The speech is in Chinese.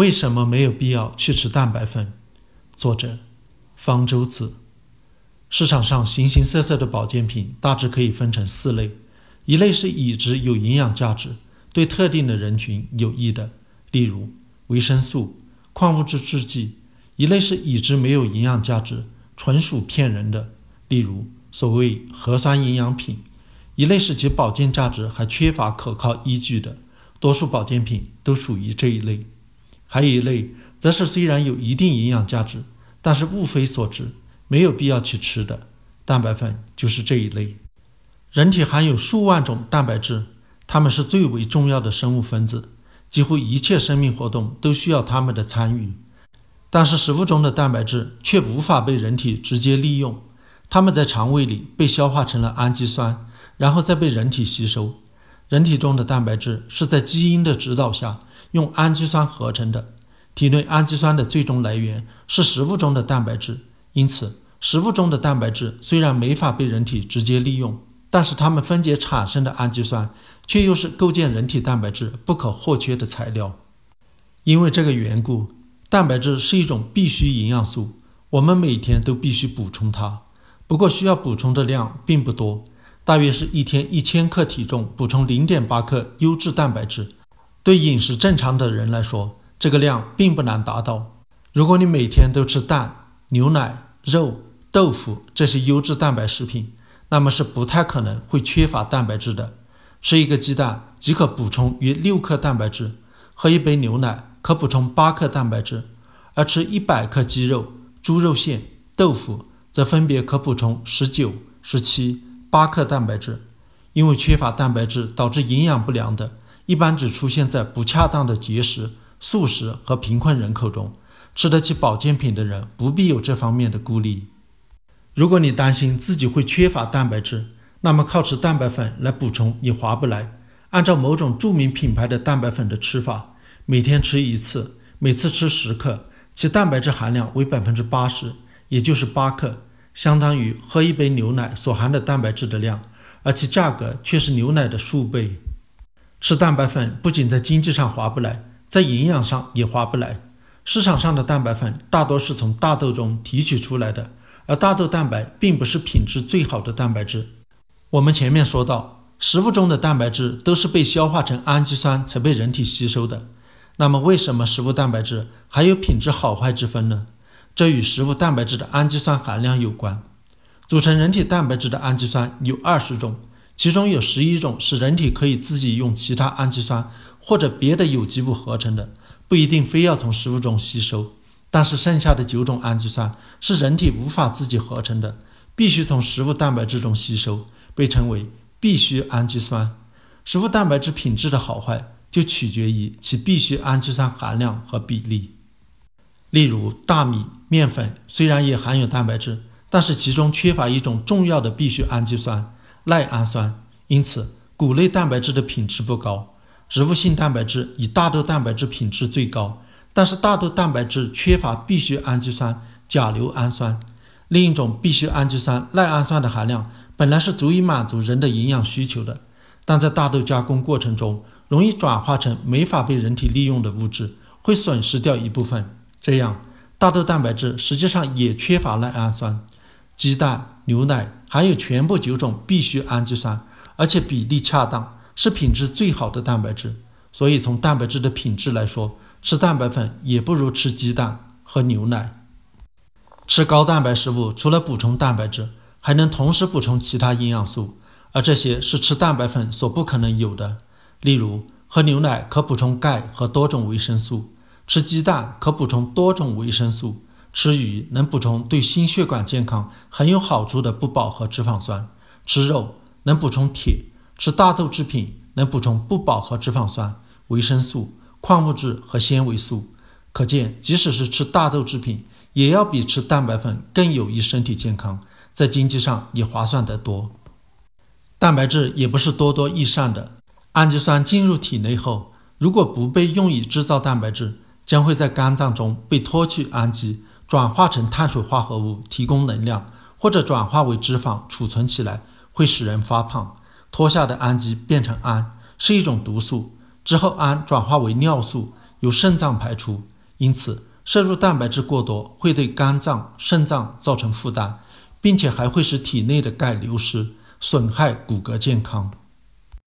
为什么没有必要去吃蛋白粉？作者：方舟子。市场上形形色色的保健品大致可以分成四类：一类是已知有营养价值、对特定的人群有益的，例如维生素、矿物质制剂；一类是已知没有营养价值、纯属骗人的，例如所谓核酸营养品；一类是其保健价值还缺乏可靠依据的，多数保健品都属于这一类。还有一类，则是虽然有一定营养价值，但是物非所值，没有必要去吃的。蛋白粉就是这一类。人体含有数万种蛋白质，它们是最为重要的生物分子，几乎一切生命活动都需要它们的参与。但是食物中的蛋白质却无法被人体直接利用，它们在肠胃里被消化成了氨基酸，然后再被人体吸收。人体中的蛋白质是在基因的指导下。用氨基酸合成的，体内氨基酸的最终来源是食物中的蛋白质。因此，食物中的蛋白质虽然没法被人体直接利用，但是它们分解产生的氨基酸却又是构建人体蛋白质不可或缺的材料。因为这个缘故，蛋白质是一种必需营养素，我们每天都必须补充它。不过，需要补充的量并不多，大约是一天一千克体重补充零点八克优质蛋白质。对饮食正常的人来说，这个量并不难达到。如果你每天都吃蛋、牛奶、肉、豆腐这些优质蛋白食品，那么是不太可能会缺乏蛋白质的。吃一个鸡蛋即可补充约六克蛋白质，喝一杯牛奶可补充八克蛋白质，而吃一百克鸡肉、猪肉馅、豆腐则分别可补充十九、十七、八克蛋白质。因为缺乏蛋白质导致营养不良的。一般只出现在不恰当的节食、素食和贫困人口中。吃得起保健品的人不必有这方面的顾虑。如果你担心自己会缺乏蛋白质，那么靠吃蛋白粉来补充也划不来。按照某种著名品牌的蛋白粉的吃法，每天吃一次，每次吃十克，其蛋白质含量为百分之八十，也就是八克，相当于喝一杯牛奶所含的蛋白质的量，而其价格却是牛奶的数倍。吃蛋白粉不仅在经济上划不来，在营养上也划不来。市场上的蛋白粉大多是从大豆中提取出来的，而大豆蛋白并不是品质最好的蛋白质。我们前面说到，食物中的蛋白质都是被消化成氨基酸才被人体吸收的。那么，为什么食物蛋白质还有品质好坏之分呢？这与食物蛋白质的氨基酸含量有关。组成人体蛋白质的氨基酸有二十种。其中有十一种是人体可以自己用其他氨基酸或者别的有机物合成的，不一定非要从食物中吸收。但是剩下的九种氨基酸是人体无法自己合成的，必须从食物蛋白质中吸收，被称为必需氨基酸。食物蛋白质品质的好坏就取决于其必需氨基酸含量和比例。例如，大米、面粉虽然也含有蛋白质，但是其中缺乏一种重要的必需氨基酸。赖氨酸，因此谷类蛋白质的品质不高。植物性蛋白质以大豆蛋白质品质最高，但是大豆蛋白质缺乏必需氨基酸甲硫氨酸。另一种必需氨基酸赖氨酸的含量本来是足以满足人的营养需求的，但在大豆加工过程中容易转化成没法被人体利用的物质，会损失掉一部分。这样，大豆蛋白质实际上也缺乏赖氨酸。鸡蛋、牛奶含有全部九种必需氨基酸，而且比例恰当，是品质最好的蛋白质。所以从蛋白质的品质来说，吃蛋白粉也不如吃鸡蛋和牛奶。吃高蛋白食物除了补充蛋白质，还能同时补充其他营养素，而这些是吃蛋白粉所不可能有的。例如，喝牛奶可补充钙和多种维生素，吃鸡蛋可补充多种维生素。吃鱼能补充对心血管健康很有好处的不饱和脂肪酸，吃肉能补充铁，吃大豆制品能补充不饱和脂肪酸、维生素、矿物质和纤维素。可见，即使是吃大豆制品，也要比吃蛋白粉更有益身体健康，在经济上也划算得多。蛋白质也不是多多益善的，氨基酸进入体内后，如果不被用以制造蛋白质，将会在肝脏中被脱去氨基。转化成碳水化合物提供能量，或者转化为脂肪储存起来，会使人发胖。脱下的氨基变成氨，是一种毒素。之后氨转化为尿素，由肾脏排出，因此摄入蛋白质过多会对肝脏、肾脏造成负担，并且还会使体内的钙流失，损害骨骼健康。